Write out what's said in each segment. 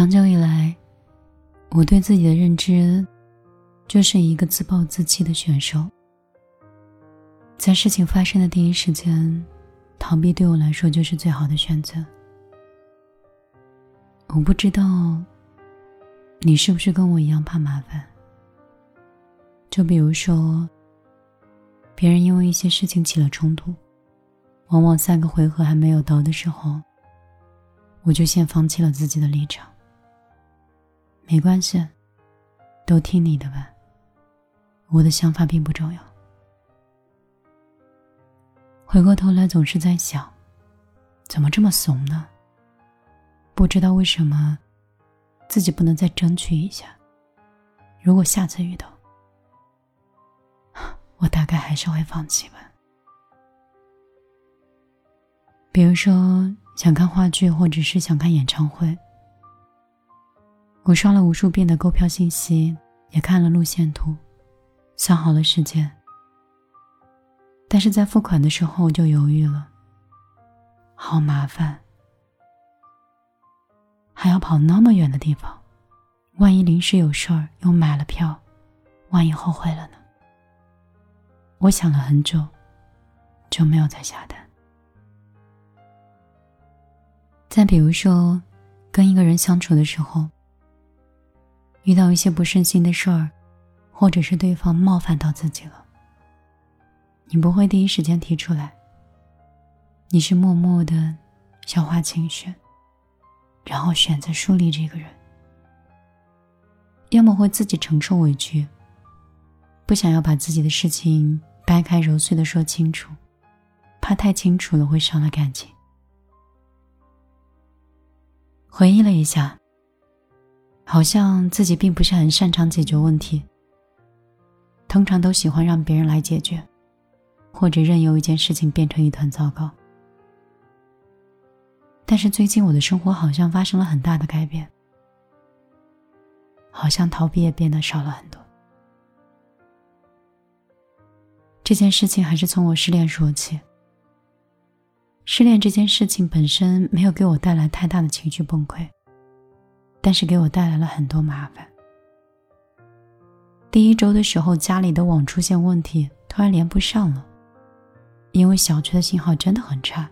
长久以来，我对自己的认知就是一个自暴自弃的选手。在事情发生的第一时间，逃避对我来说就是最好的选择。我不知道你是不是跟我一样怕麻烦。就比如说，别人因为一些事情起了冲突，往往三个回合还没有到的时候，我就先放弃了自己的立场。没关系，都听你的吧。我的想法并不重要。回过头来，总是在想，怎么这么怂呢？不知道为什么，自己不能再争取一下。如果下次遇到，我大概还是会放弃吧。比如说，想看话剧，或者是想看演唱会。我刷了无数遍的购票信息，也看了路线图，算好了时间。但是在付款的时候就犹豫了，好麻烦，还要跑那么远的地方，万一临时有事儿又买了票，万一后悔了呢？我想了很久，就没有再下单。再比如说，跟一个人相处的时候。遇到一些不顺心的事儿，或者是对方冒犯到自己了，你不会第一时间提出来，你是默默的消化情绪，然后选择疏离这个人，要么会自己承受委屈，不想要把自己的事情掰开揉碎的说清楚，怕太清楚了会伤了感情。回忆了一下。好像自己并不是很擅长解决问题，通常都喜欢让别人来解决，或者任由一件事情变成一团糟糕。但是最近我的生活好像发生了很大的改变，好像逃避也变得少了很多。这件事情还是从我失恋说起。失恋这件事情本身没有给我带来太大的情绪崩溃。但是给我带来了很多麻烦。第一周的时候，家里的网出现问题，突然连不上了。因为小区的信号真的很差，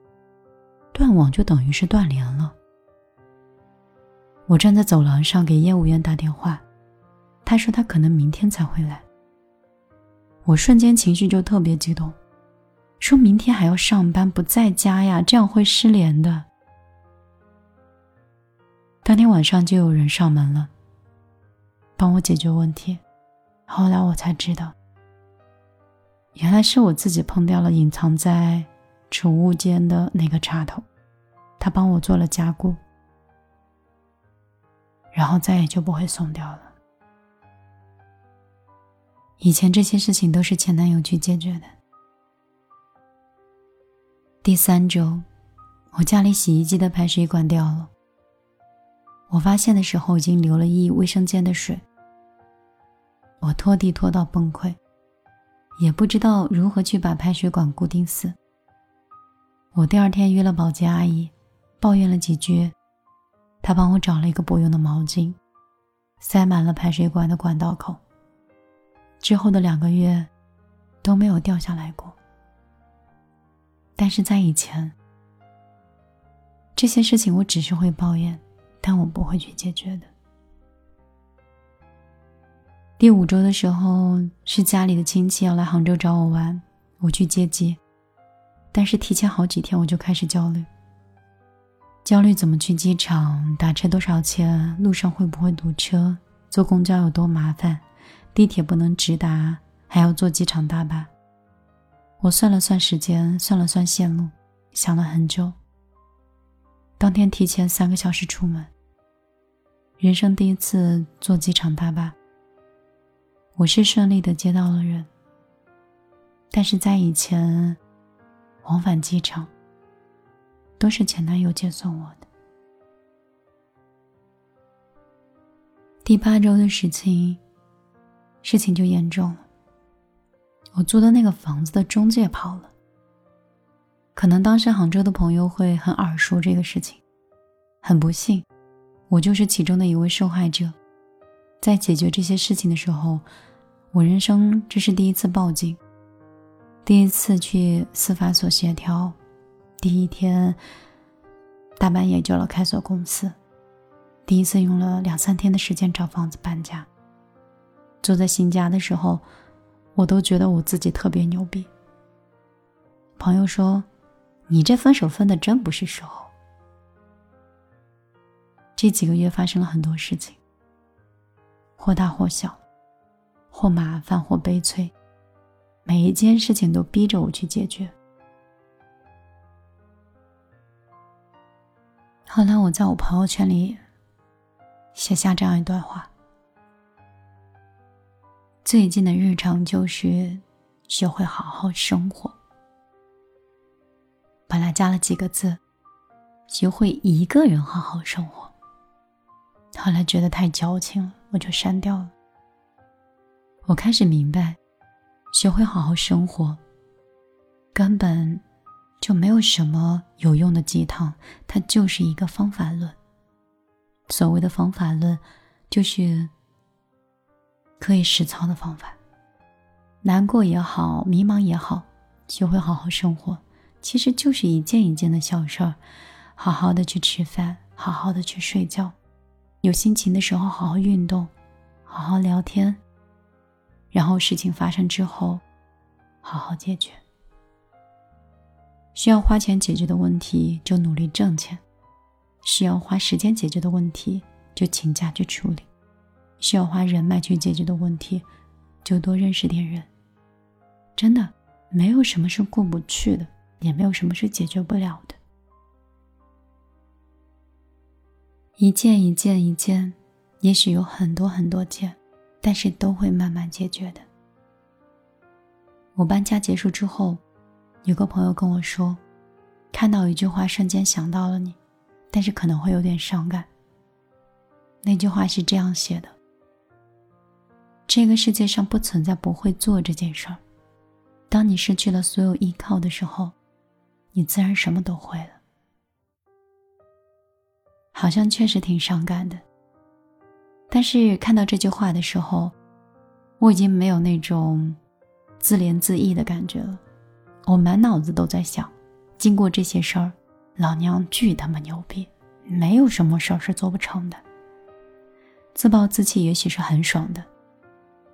断网就等于是断联了。我站在走廊上给业务员打电话，他说他可能明天才会来。我瞬间情绪就特别激动，说明天还要上班，不在家呀，这样会失联的。当天晚上就有人上门了，帮我解决问题。后来我才知道，原来是我自己碰掉了隐藏在储物间的那个插头，他帮我做了加固，然后再也就不会松掉了。以前这些事情都是前男友去解决的。第三周，我家里洗衣机的排水管掉了。我发现的时候已经流了一卫生间的水，我拖地拖到崩溃，也不知道如何去把排水管固定死。我第二天约了保洁阿姨，抱怨了几句，她帮我找了一个不用的毛巾，塞满了排水管的管道口。之后的两个月都没有掉下来过。但是在以前，这些事情我只是会抱怨。但我不会去解决的。第五周的时候，是家里的亲戚要来杭州找我玩，我去接机，但是提前好几天我就开始焦虑，焦虑怎么去机场，打车多少钱，路上会不会堵车，坐公交有多麻烦，地铁不能直达，还要坐机场大巴。我算了算时间，算了算线路，想了很久。当天提前三个小时出门。人生第一次坐机场大巴，我是顺利的接到了人。但是在以前，往返机场都是前男友接送我的。第八周的事情，事情就严重了。我租的那个房子的中介跑了。可能当时杭州的朋友会很耳熟这个事情，很不幸。我就是其中的一位受害者。在解决这些事情的时候，我人生这是第一次报警，第一次去司法所协调，第一天大半夜叫了开锁公司，第一次用了两三天的时间找房子搬家。住在新家的时候，我都觉得我自己特别牛逼。朋友说：“你这分手分的真不是时候。”这几个月发生了很多事情，或大或小，或麻烦或悲催，每一件事情都逼着我去解决。后来我在我朋友圈里写下这样一段话：最近的日常就是学会好好生活。本来加了几个字，学会一个人好好生活。后来觉得太矫情了，我就删掉了。我开始明白，学会好好生活，根本就没有什么有用的鸡汤，它就是一个方法论。所谓的方法论，就是可以实操的方法。难过也好，迷茫也好，学会好好生活，其实就是一件一件的小事儿，好好的去吃饭，好好的去睡觉。有心情的时候，好好运动，好好聊天。然后事情发生之后，好好解决。需要花钱解决的问题，就努力挣钱；需要花时间解决的问题，就请假去处理；需要花人脉去解决的问题，就多认识点人。真的，没有什么是过不去的，也没有什么是解决不了的。一件一件一件，也许有很多很多件，但是都会慢慢解决的。我搬家结束之后，有个朋友跟我说，看到一句话，瞬间想到了你，但是可能会有点伤感。那句话是这样写的：这个世界上不存在不会做这件事儿。当你失去了所有依靠的时候，你自然什么都会了。好像确实挺伤感的，但是看到这句话的时候，我已经没有那种自怜自艾的感觉了。我满脑子都在想，经过这些事儿，老娘巨他妈牛逼，没有什么事儿是做不成的。自暴自弃也许是很爽的，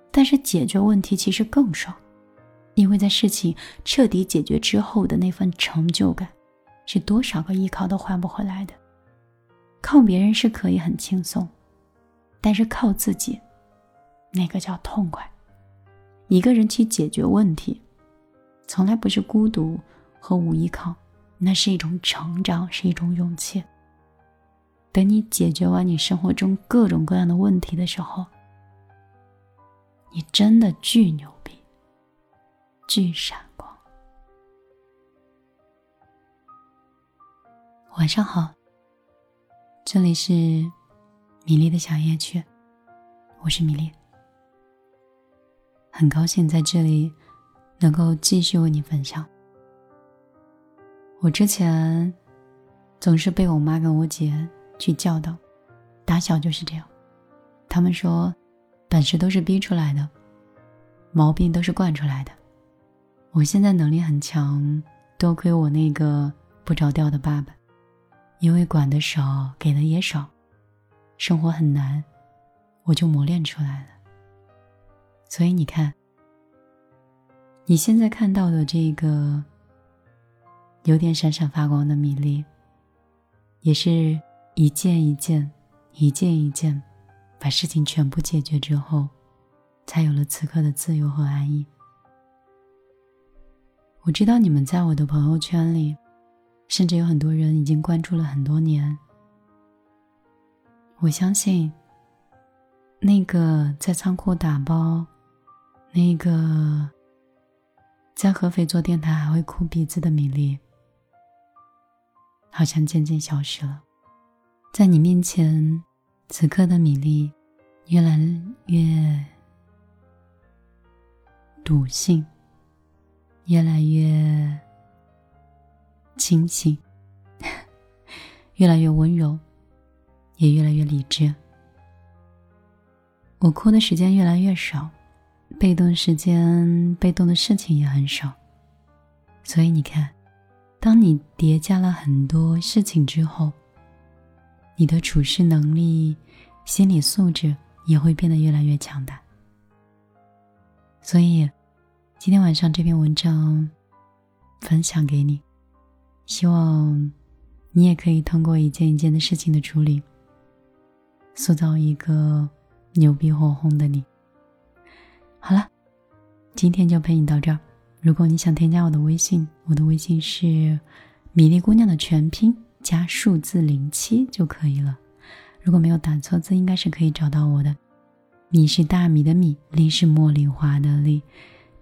但是解决问题其实更爽，因为在事情彻底解决之后的那份成就感，是多少个依靠都换不回来的。靠别人是可以很轻松，但是靠自己，那个叫痛快。一个人去解决问题，从来不是孤独和无依靠，那是一种成长，是一种勇气。等你解决完你生活中各种各样的问题的时候，你真的巨牛逼，巨闪光。晚上好。这里是米粒的小夜曲，我是米粒，很高兴在这里能够继续为你分享。我之前总是被我妈跟我姐去教导，打小就是这样。他们说，本事都是逼出来的，毛病都是惯出来的。我现在能力很强，多亏我那个不着调的爸爸。因为管的少，给的也少，生活很难，我就磨练出来了。所以你看，你现在看到的这个有点闪闪发光的米粒，也是一件一件、一件一件，把事情全部解决之后，才有了此刻的自由和安逸。我知道你们在我的朋友圈里。甚至有很多人已经关注了很多年。我相信，那个在仓库打包，那个在合肥做电台还会哭鼻子的米粒，好像渐渐消失了。在你面前，此刻的米粒，越来越笃信，越来越。清醒，越来越温柔，也越来越理智。我哭的时间越来越少，被动时间、被动的事情也很少。所以你看，当你叠加了很多事情之后，你的处事能力、心理素质也会变得越来越强大。所以，今天晚上这篇文章分享给你，希望你也可以通过一件一件的事情的处理，塑造一个。牛逼哄哄的你，好了，今天就陪你到这儿。如果你想添加我的微信，我的微信是米粒姑娘的全拼加数字零七就可以了。如果没有打错字，应该是可以找到我的。米是大米的米，粒是茉莉花的粒。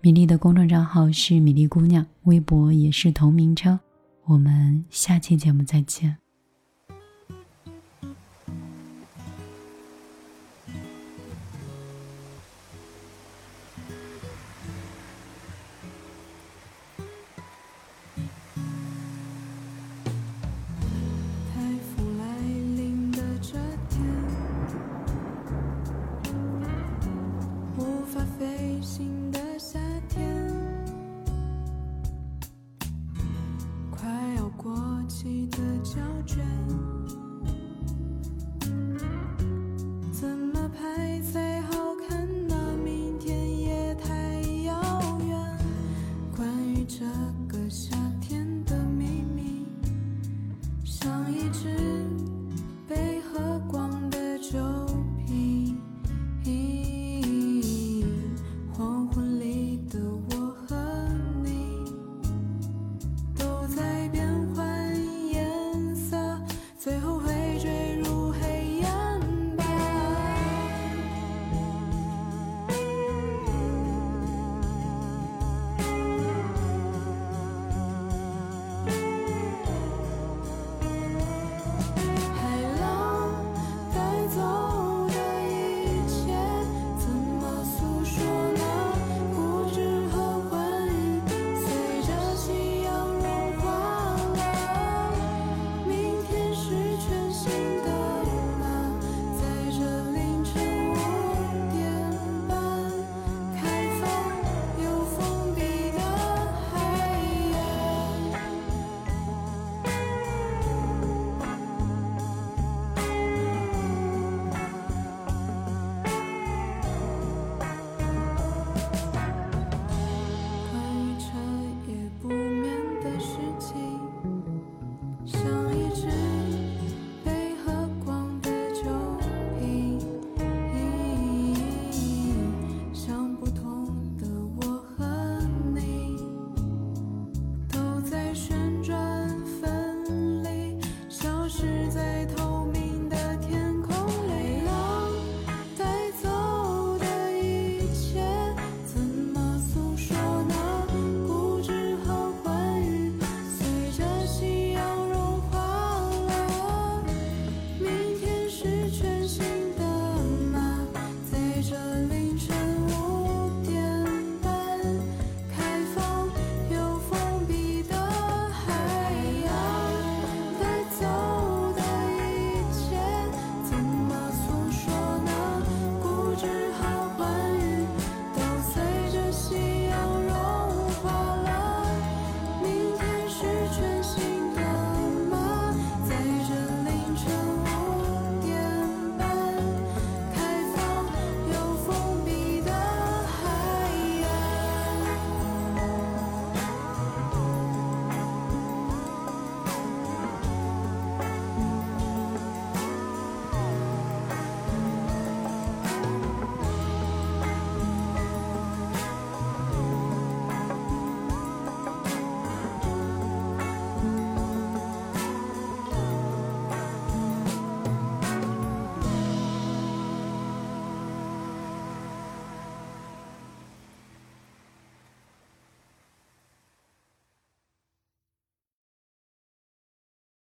米粒的公众账号是米粒姑娘，微博也是同名称。我们下期节目再见。